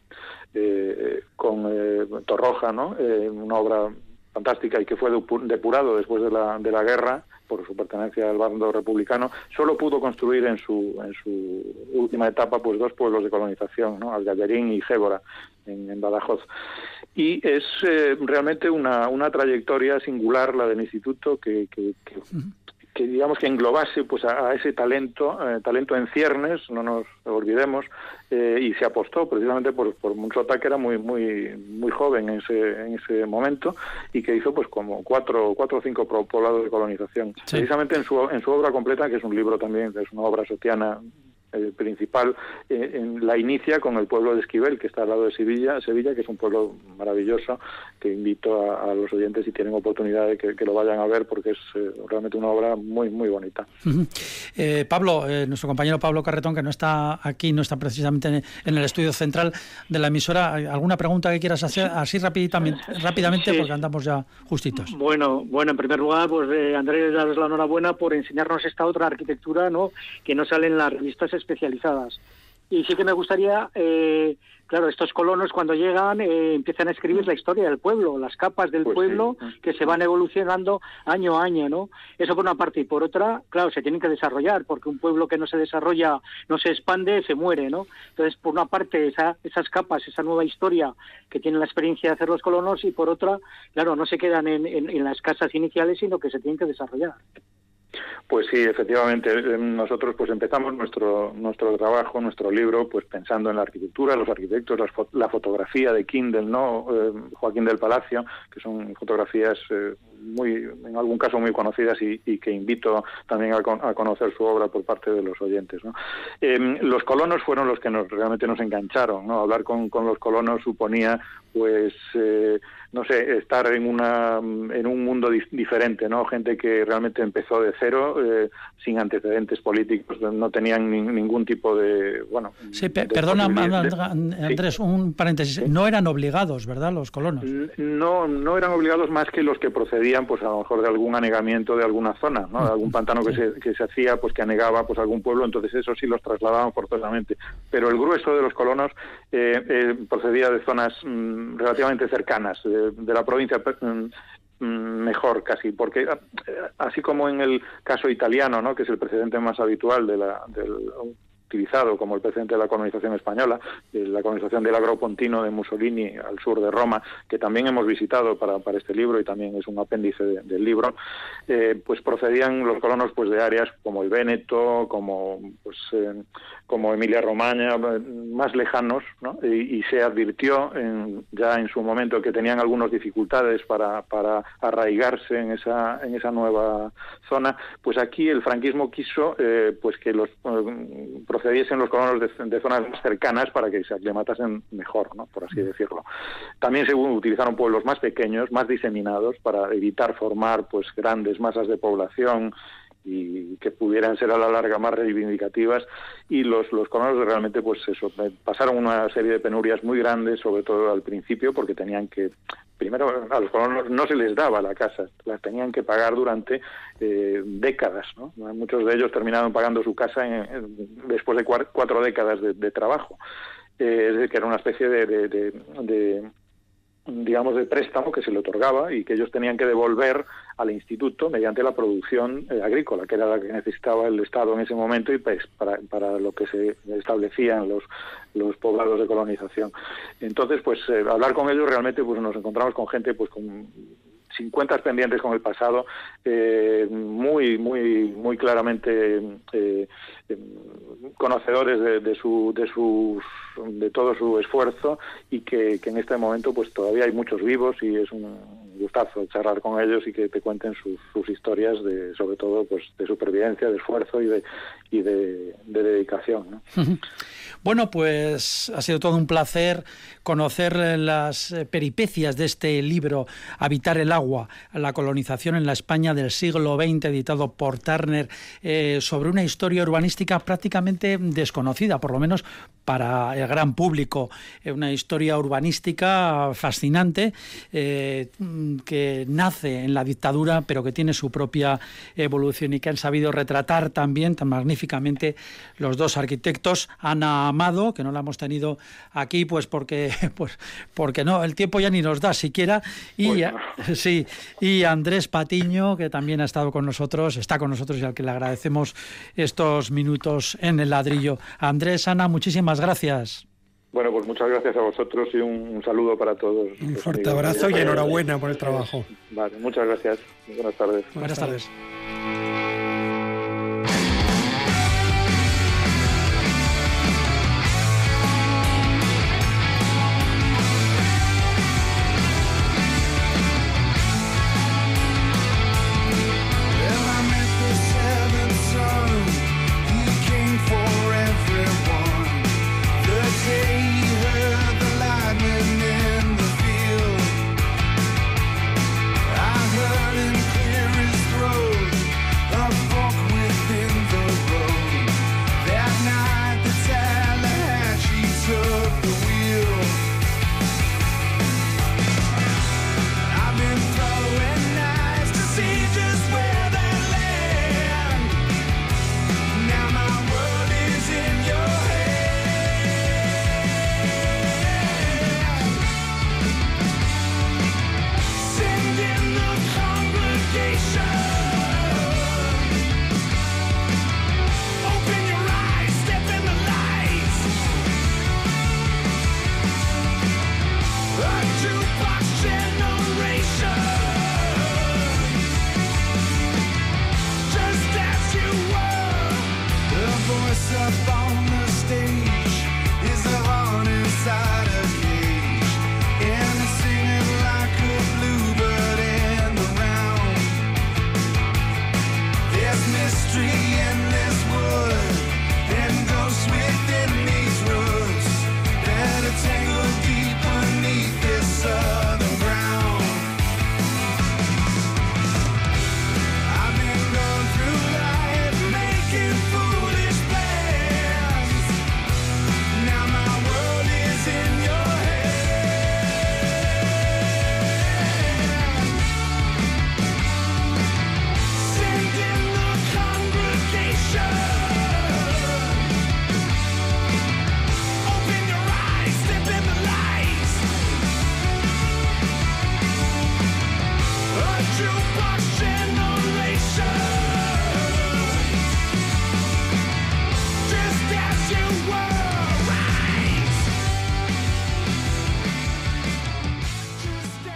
eh, con Torroja, ¿no? una obra fantástica y que fue depurado después de la, de la guerra por su pertenencia al bando republicano, solo pudo construir en su, en su última etapa pues dos pueblos de colonización, ¿no? Algallarín y Gébora, en, Badajoz. Y es eh, realmente una, una trayectoria singular la del instituto que, que digamos que englobase pues a, ese talento eh, talento en ciernes no nos olvidemos eh, y se apostó precisamente por, por Monzota que era muy muy muy joven en ese en ese momento y que hizo pues como cuatro cuatro o cinco poblados de colonización. Precisamente en su en su obra completa que es un libro también es una obra sotiana el principal eh, en la inicia con el pueblo de Esquivel, que está al lado de Sevilla, Sevilla que es un pueblo maravilloso, que invito a, los oyentes si tienen oportunidad de que, lo vayan a ver, porque es eh, realmente una obra muy, muy bonita. Eh, Pablo, nuestro compañero Pablo Carretón, que no está aquí, no está precisamente en, el estudio central de la emisora, ¿alguna pregunta que quieras hacer así rápidamente, rápidamente porque andamos ya justitos? Bueno, bueno, en primer lugar, pues Andrés, darles la enhorabuena por enseñarnos esta otra arquitectura, ¿no? Que no sale en las revistas especializadas. Y sí que me gustaría, eh, claro, estos colonos cuando llegan eh, empiezan a escribir la historia del pueblo, las capas del pues pueblo que se van evolucionando año a año, ¿no? Eso por una parte. Y por otra, claro, se tienen que desarrollar, porque un pueblo que no se desarrolla, no se expande, se muere, ¿no? Entonces, por una parte, esa, esas capas, esa nueva historia que tienen la experiencia de hacer los colonos, y por otra, claro, no se quedan en, en las casas iniciales, sino que se tienen que desarrollar. Pues sí, efectivamente. Eh, nosotros pues empezamos nuestro nuestro trabajo, nuestro libro, pues pensando en la arquitectura, los arquitectos, la, fotografía de Kindle, ¿no? Eh, Joaquín del Palacio, que son fotografías eh, muy, en algún caso muy conocidas y, que invito también a, conocer su obra por parte de los oyentes. Em, los colonos fueron los que nos realmente nos engancharon. ¿no? Hablar con, con los colonos suponía pues no sé, estar en una en un mundo diferente, ¿no? Gente que realmente empezó de cero, eh, sin antecedentes políticos, no tenían ningún tipo de, bueno. Sí, perdona, Andrés, un paréntesis. No eran obligados, ¿verdad, los colonos? No, no eran obligados más que los que procedían, pues a lo mejor de algún anegamiento de alguna zona, ¿no? De algún pantano que se, que se hacía, pues que anegaba, pues algún pueblo, entonces eso sí los trasladaban forzosamente. Pero el grueso de los colonos eh, eh, procedía de zonas mm, relativamente cercanas de, la provincia mm, mm, mejor casi, porque eh, así como en el caso italiano, ¿no? que es el precedente más habitual de la, del utilizado como el precedente de la colonización española, la colonización del agropontino de Mussolini al sur de Roma, que también hemos visitado para, este libro y también es un apéndice del libro, eh, pues procedían los colonos pues de áreas como el Véneto, como pues eh, como Emilia Romagna, más lejanos, ¿no? y, se advirtió en, ya en su momento que tenían algunas dificultades para, para arraigarse en esa en esa nueva zona, pues aquí el franquismo quiso eh, pues que los procediesen los colonos de, zonas más cercanas para que se aclimatasen mejor, ¿no? por así decirlo. También se utilizaron pueblos más pequeños, más diseminados, para evitar formar pues grandes masas de población y que pudieran ser a la larga más reivindicativas y los, los colonos realmente pues eso pasaron una serie de penurias muy grandes sobre todo al principio porque tenían que primero a los colonos no se les daba la casa las tenían que pagar durante eh, décadas ¿no? muchos de ellos terminaron pagando su casa después de cuatro, décadas de, trabajo eh, es decir que era una especie de digamos, de préstamo que se le otorgaba y que ellos tenían que devolver al instituto mediante la producción eh, agrícola, que era la que necesitaba el Estado en ese momento y pues, para, para lo que se establecían los, los poblados de colonización. Entonces, pues eh, hablar con ellos realmente pues nos encontramos con gente pues con sin cuentas pendientes con el pasado, eh, muy, muy, muy claramente conocedores de, su, de, sus, de todo su esfuerzo y que, en este momento pues todavía hay muchos vivos y es un gustazo charlar con ellos y que te cuenten sus, historias de, sobre todo pues de supervivencia, de esfuerzo y de, y de, dedicación. <laughs> Bueno, pues ha sido todo un placer conocer las eh, peripecias de este libro, Habitar el agua, la colonización en la España del siglo XX, editado por Turner, eh, sobre una historia urbanística prácticamente desconocida, por lo menos para el gran público. Eh, una historia urbanística fascinante que nace en la dictadura, pero que tiene su propia evolución y que han sabido retratar también tan magníficamente los dos arquitectos, Ana Amado, que no la hemos tenido aquí, pues porque, <laughs> pues porque no, el tiempo ya ni nos da siquiera, y, <laughs> sí, y Andrés Patiño, que también ha estado con nosotros, está con nosotros y al que le agradecemos estos minutos en el ladrillo. Andrés, Ana, muchísimas gracias. Bueno, pues muchas gracias a vosotros y un, saludo para todos. Un fuerte abrazo y enhorabuena por el trabajo. Vale, muchas gracias. Buenas tardes. Buenas tardes.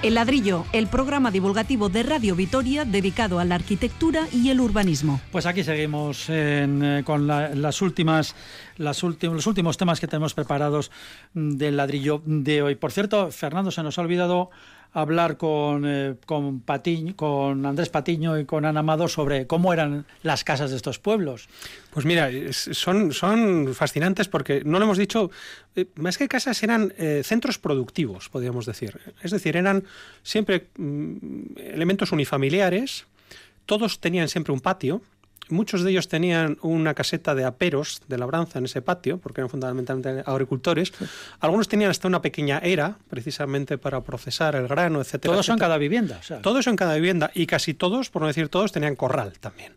El ladrillo, el programa divulgativo de Radio Vitoria dedicado a la arquitectura y el urbanismo. Pues aquí seguimos eh, con las últimas, las los últimos temas que tenemos preparados del ladrillo de hoy. Por cierto, Fernando, se nos ha olvidado hablar con, eh, con, Andrés Patiño y con Ana Amado sobre cómo eran las casas de estos pueblos. Pues mira, son, son fascinantes porque no lo hemos dicho, eh, más que casas eran eh, centros productivos, podríamos decir. Es decir, eran siempre mm, elementos unifamiliares, todos tenían siempre un patio, Muchos de ellos tenían una caseta de aperos de labranza en ese patio, porque eran fundamentalmente agricultores. Algunos tenían hasta una pequeña era, precisamente para procesar el grano, etcétera. Todos en cada vivienda. Todos en cada vivienda y casi todos, por no decir todos, tenían corral también.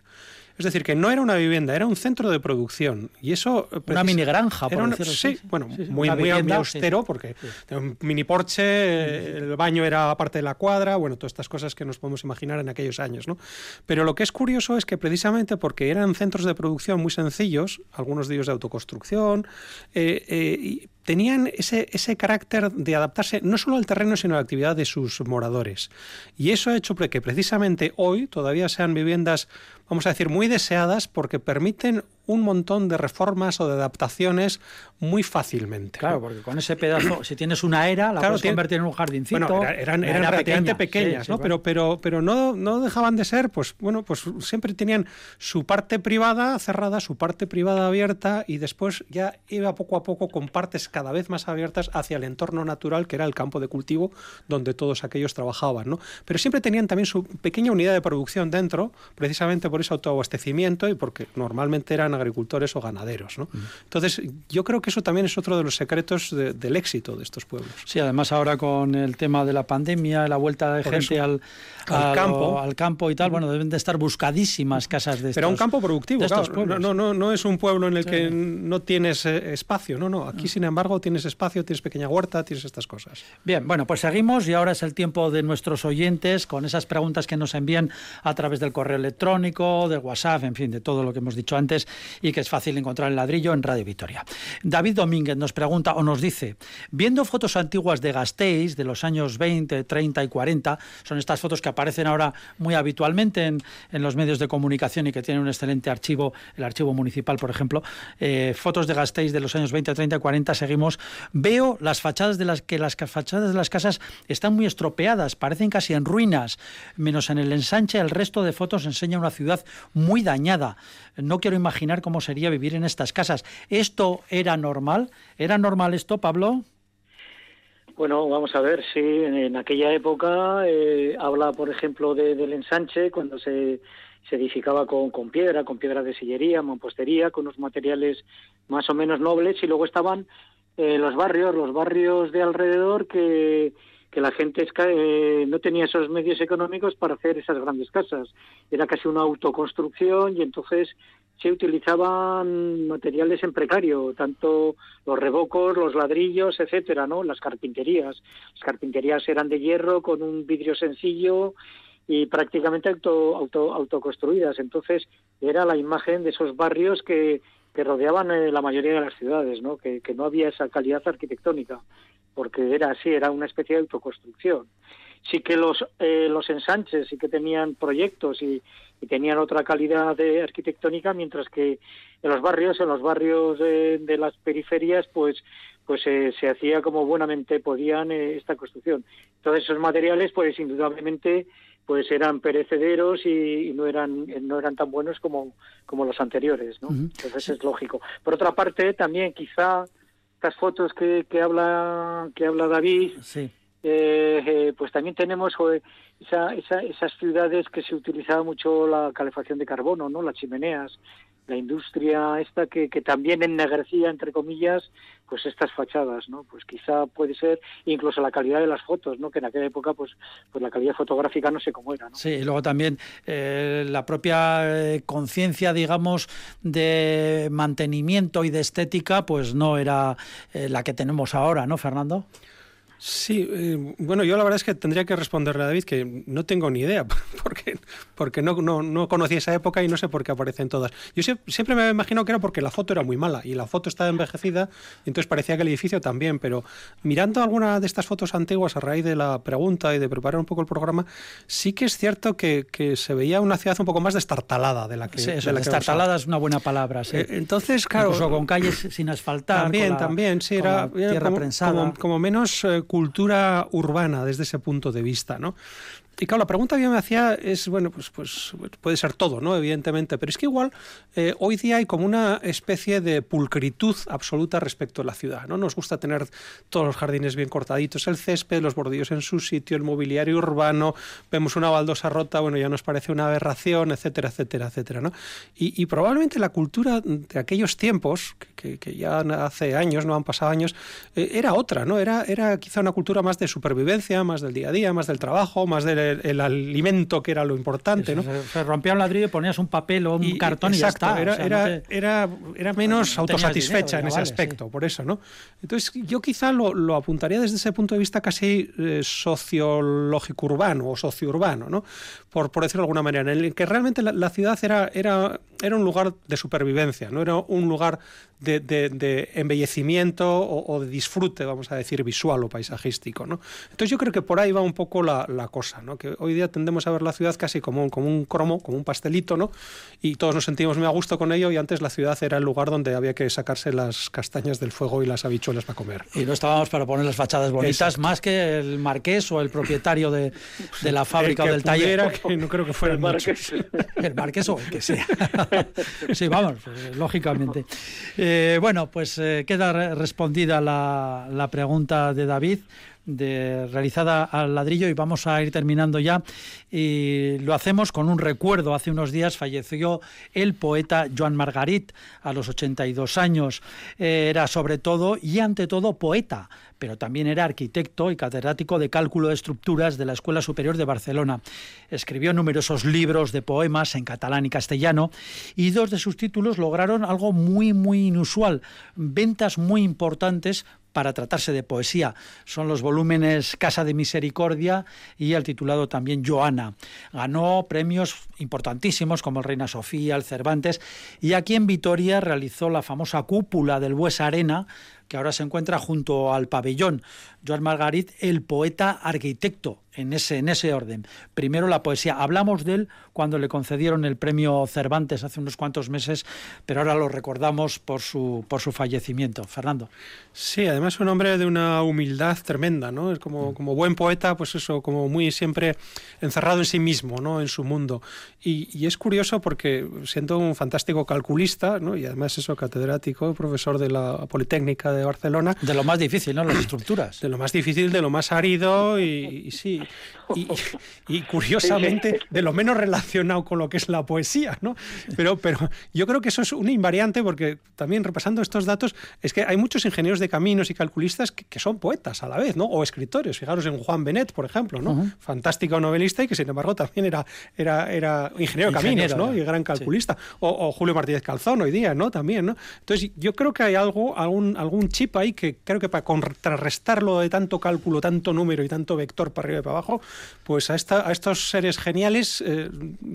Es decir, que no era una vivienda, era un centro de producción. Y eso. Eh, una mini granja, por decirlo Sí, bueno, muy, muy, austero, porque un mini porche, el baño era parte de la cuadra, bueno, todas estas cosas que nos podemos imaginar en aquellos años, ¿no? Pero lo que es curioso es que precisamente porque eran centros de producción muy sencillos, algunos de ellos de autoconstrucción, eh, eh, tenían ese, ese carácter de adaptarse no solo al terreno, sino a la actividad de sus moradores. Y eso ha hecho que precisamente hoy todavía sean viviendas, vamos a decir, muy deseadas porque permiten un montón de reformas o de adaptaciones muy fácilmente. Claro, porque con ese pedazo, si tienes una era, la puedes convertir en un jardincito. Bueno, eran, eran relativamente pequeñas, ¿no? pero, pero, pero no, no dejaban de ser, pues bueno, pues siempre tenían su parte privada cerrada, su parte privada abierta, y después ya iba poco a poco con partes cada vez más abiertas hacia el entorno natural, que era el campo de cultivo donde todos aquellos trabajaban, ¿no? Pero siempre tenían también su pequeña unidad de producción dentro, precisamente por ese autoabastecimiento y porque normalmente eran agricultores o ganaderos. ¿no? Entonces, yo creo que eso también es otro de los secretos del éxito de estos pueblos. Sí, además ahora con el tema de la pandemia, la vuelta de gente al, campo. al campo y tal, bueno, deben de estar buscadísimas casas de estos Pero un campo productivo, claro. No, no, no es un pueblo en el que no tienes eh, espacio, no, no. Aquí, sin embargo, tienes espacio, tienes pequeña huerta, tienes estas cosas. Bien, bueno, pues seguimos y ahora es el tiempo de nuestros oyentes con esas preguntas que nos envían a través del correo electrónico, de WhatsApp, en fin, de todo lo que hemos dicho antes y que es fácil encontrar el ladrillo en Radio Victoria. David Domínguez nos pregunta o nos dice, viendo fotos antiguas de Gasteiz de los años 20, 30 y 40, son estas fotos que aparecen ahora muy habitualmente en, en los medios de comunicación y que tienen un excelente archivo, el archivo municipal, por ejemplo, eh, fotos de Gasteiz de los años 20, 30 y 40, seguimos, veo las fachadas de las que las fachadas de las casas están muy estropeadas, parecen casi en ruinas, menos en el ensanche, el resto de fotos enseña una ciudad muy dañada. No quiero imaginar cómo sería vivir en estas casas. ¿Esto era normal? ¿Era normal esto, Pablo? Bueno, vamos a ver, sí, en aquella época eh, habla, por ejemplo, del ensanche, cuando se, se edificaba con, con, piedra, con piedra de sillería, mampostería, con unos materiales más o menos nobles, y luego estaban eh, los barrios, los barrios de alrededor que, que la gente eh, no tenía esos medios económicos para hacer esas grandes casas. Era casi una autoconstrucción y entonces se utilizaban materiales en precario, tanto los revocos, los ladrillos, etcétera, ¿no? Las carpinterías. Las carpinterías eran de hierro con un vidrio sencillo y prácticamente auto, auto, autoconstruidas. Entonces era la imagen de esos barrios que, que rodeaban eh, la mayoría de las ciudades, ¿no? Que, que no había esa calidad arquitectónica, porque era así, era una especie de autoconstrucción sí que los, eh, los ensanches sí que tenían proyectos y, tenían otra calidad de arquitectónica, mientras que en los barrios, en los barrios de, las periferias, pues pues eh, se hacía como buenamente podían eh, esta construcción. Todos esos materiales, pues indudablemente, pues eran perecederos y, no eran no eran tan buenos como como los anteriores, ¿no? Entonces es lógico. Por otra parte, también quizá estas fotos que, que habla que habla David, sí eh, eh, pues también tenemos esa, esas ciudades que se utilizaba mucho la calefacción de carbono, ¿no? Las chimeneas, la industria esta que, también ennegrecía, entre comillas, pues estas fachadas, ¿no? Pues quizá puede ser incluso la calidad de las fotos, ¿no? Que en aquella época, pues, pues la calidad fotográfica no sé cómo era, ¿no? Sí, y luego también eh, la propia eh, conciencia, digamos, de mantenimiento y de estética, pues no era la que tenemos ahora, ¿no, Fernando? Sí, eh, bueno, yo la verdad es que tendría que responderle a David que no tengo ni idea, <laughs> porque, <laughs> porque no, no, no conocí esa época y no sé por qué aparecen todas. Yo siempre me imagino que era porque la foto era muy mala y la foto estaba envejecida, y entonces parecía que el edificio también, pero mirando alguna de estas fotos antiguas a raíz de la pregunta y de preparar un poco el programa, sí que es cierto que, que se veía una ciudad un poco más destartalada de la que... Sí, eso, destartalada es una buena palabra, sí. Eh, entonces, claro... Incluso con calles sin asfaltar. También, también, sí, era, tierra como, como, menos... Eh, cultura urbana desde ese punto de vista, ¿no? Y claro, la pregunta que yo me hacía es, bueno, pues, pues puede ser todo, ¿no? Evidentemente, pero es que igual eh, hoy día hay como una especie de pulcritud absoluta respecto a la ciudad, ¿no? Nos gusta tener todos los jardines bien cortaditos, el césped, los bordillos en su sitio, el mobiliario urbano, vemos una baldosa rota, bueno, ya nos parece una aberración, etcétera, etcétera, etcétera, ¿no? Y, probablemente la cultura de aquellos tiempos, que, ya hace años, no han pasado años, eh, era otra, ¿no? Era, era quizá una cultura más de supervivencia, más del día a día, más del trabajo, más del el, alimento que era lo importante. ¿no? Se, rompía un ladrillo y ponías un papel o un cartón y ya está. Era, era, era, menos autosatisfecha en ese aspecto, por eso. ¿no? Entonces yo quizá lo, lo, apuntaría desde ese punto de vista casi eh, sociológico urbano o socio-urbano, ¿no? por, por decirlo de alguna manera, en el que realmente la, ciudad era, era, era un lugar de supervivencia, no era un lugar de, de, embellecimiento o, de disfrute, vamos a decir, visual o paisajístico. ¿no? Entonces yo creo que por ahí va un poco la, la cosa, ¿no? que hoy día tendemos a ver la ciudad casi como un, como un cromo, como un pastelito, ¿no? y todos nos sentimos muy a gusto con ello y antes la ciudad era el lugar donde había que sacarse las castañas del fuego y las habichuelas para comer. Y no estábamos para poner las fachadas bonitas, más que el marqués o el propietario de, de la fábrica o del taller. Que no creo que fuera el marqués. el marqués o el que sea. <laughs> sí, vamos, pues, lógicamente. Eh, bueno, pues eh, queda respondida la, la pregunta de David. De, realizada al ladrillo y vamos a ir terminando ya. Y lo hacemos con un recuerdo. Hace unos días falleció el poeta Joan Margarit a los 82 años. Era sobre todo y ante todo poeta pero también era arquitecto y catedrático de cálculo de estructuras de la Escuela Superior de Barcelona. Escribió numerosos libros de poemas en catalán y castellano y dos de sus títulos lograron algo muy, muy inusual, ventas muy importantes para tratarse de poesía. Son los volúmenes Casa de Misericordia y el titulado también Joana. Ganó premios importantísimos como el Reina Sofía, el Cervantes y aquí en Vitoria realizó la famosa cúpula del Bues Arena que ahora se encuentra junto al pabellón. Joan Margarit, el poeta arquitecto, en ese, en ese orden. Primero la poesía. Hablamos de él cuando le concedieron el premio Cervantes hace unos cuantos meses, pero ahora lo recordamos por su, por su fallecimiento. Fernando. Sí, además un hombre de una humildad tremenda, ¿no? Es como, como buen poeta, pues eso, como muy siempre encerrado en sí mismo, ¿no? En su mundo. Y, y es curioso porque siendo un fantástico calculista, ¿no? Y además eso, catedrático, profesor de la Politécnica de Barcelona. De lo más difícil, ¿no? Las estructuras. De lo más difícil, de lo más árido y, sí. <laughs> Y, curiosamente, de lo menos relacionado con lo que es la poesía, ¿no? Pero, pero yo creo que eso es una invariante porque también repasando estos datos, es que hay muchos ingenieros de caminos y calculistas que, son poetas a la vez, ¿no? O escritores. Fijaros en Juan Benet, por ejemplo, ¿no? Fantástico novelista y que sin embargo también era, era, era ingeniero de caminos, ¿no? Y gran calculista. O, Julio Martínez Calzón hoy día, ¿no? También, ¿no? Entonces yo creo que hay algo, algún, algún chip ahí que creo que para contrarrestarlo de tanto cálculo, tanto número y tanto vector para arriba y para abajo, pues a, esta, a estos seres geniales eh,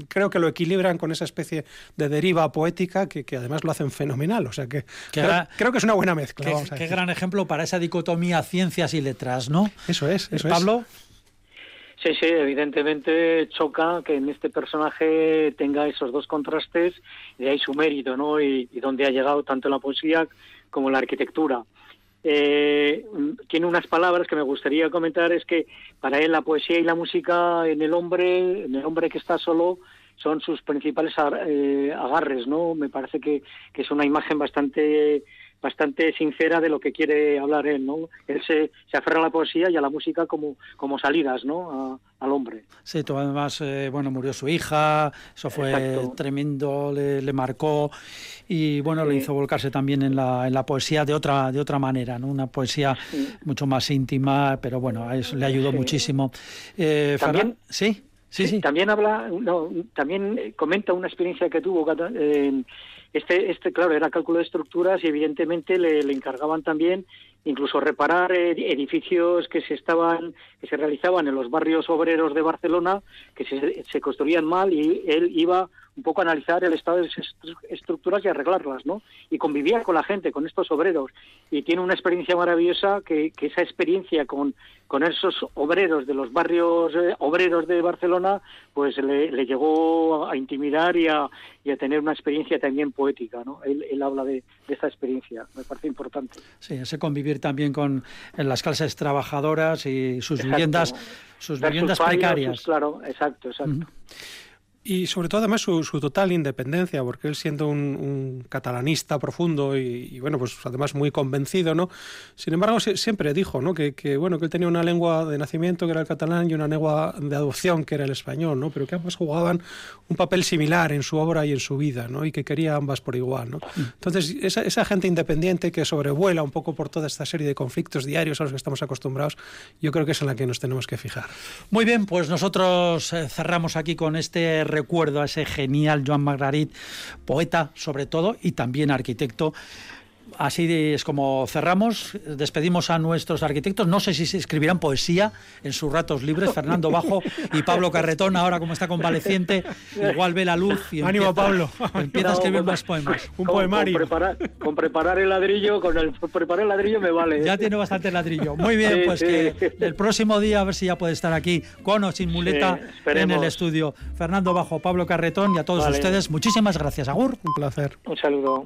creo que lo equilibran con esa especie de deriva poética que, además lo hacen fenomenal. O sea que creo, que es una buena mezcla. Qué, gran ejemplo para esa dicotomía ciencias y letras, ¿no? Eso es. Eso Pablo. Sí, sí, evidentemente choca que en este personaje tenga esos dos contrastes, y ahí su mérito, ¿no? Y, y donde ha llegado tanto la poesía como la arquitectura eh, tiene unas palabras que me gustaría comentar, es que para él la poesía y la música en el hombre, en el hombre que está solo, son sus principales eh, agarres, ¿no? Me parece que, que es una imagen bastante bastante sincera de lo que quiere hablar él, ¿no? Él se, se aferra a la poesía y a la música como, como salidas, ¿no? al hombre. Sí, además, eh, bueno, murió su hija, eso fue tremendo, le, le, marcó y, bueno, le hizo volcarse también en la, en la poesía de otra, de otra manera, ¿no? Una poesía mucho más íntima, pero bueno, a eso le ayudó muchísimo. Eh, ¿También? ¿Sí? Sí, sí. También habla, no, también comenta una experiencia que tuvo en este, este, claro, era cálculo de estructuras y evidentemente le, encargaban también incluso reparar edificios que se estaban, que se realizaban en los barrios obreros de Barcelona, que se, se construían mal y él iba un poco analizar el estado de esas estructuras y arreglarlas, ¿no? Y convivía con la gente, con estos obreros. Y tiene una experiencia maravillosa que, esa experiencia con, con esos obreros de los barrios eh, obreros de Barcelona, pues le, llegó a intimidar y a, y a, tener una experiencia también poética, ¿no? Él, él habla de, de, esta experiencia, me parece importante. Sí, ese convivir también con las clases trabajadoras y sus viviendas, sus viviendas precarias. claro, exacto, exacto. Y sobre todo además su, su, total independencia, porque él siendo un, catalanista profundo y, bueno, pues además muy convencido, ¿no? Sin embargo, siempre dijo, ¿no? Que, que, bueno, que él tenía una lengua de nacimiento que era el catalán y una lengua de adopción que era el español, ¿no? Pero que ambas jugaban un papel similar en su obra y en su vida, ¿no? Y que quería ambas por igual, ¿no? Mm. Entonces, esa, esa gente independiente que sobrevuela un poco por toda esta serie de conflictos diarios a los que estamos acostumbrados, yo creo que es en la que nos tenemos que fijar. Muy bien, pues nosotros eh, cerramos aquí con este recuerdo a ese genial Joan Margarit, poeta sobre todo y también arquitecto así es como cerramos. Despedimos a nuestros arquitectos. No sé si se escribirán poesía en sus ratos libres. <laughs> Fernando Bajo y Pablo Carretón, ahora como está convaleciente, igual ve la luz y Ánimo, Pablo. empieza a escribir más poemas. Un poemario. Con preparar, el ladrillo, con el preparar el ladrillo me vale. Ya tiene bastante ladrillo. Muy bien, pues que el próximo día a ver si ya puede estar aquí con o sin muleta en el estudio. Fernando Bajo, Pablo Carretón y a todos ustedes, muchísimas gracias. Agur. Un placer. Un saludo.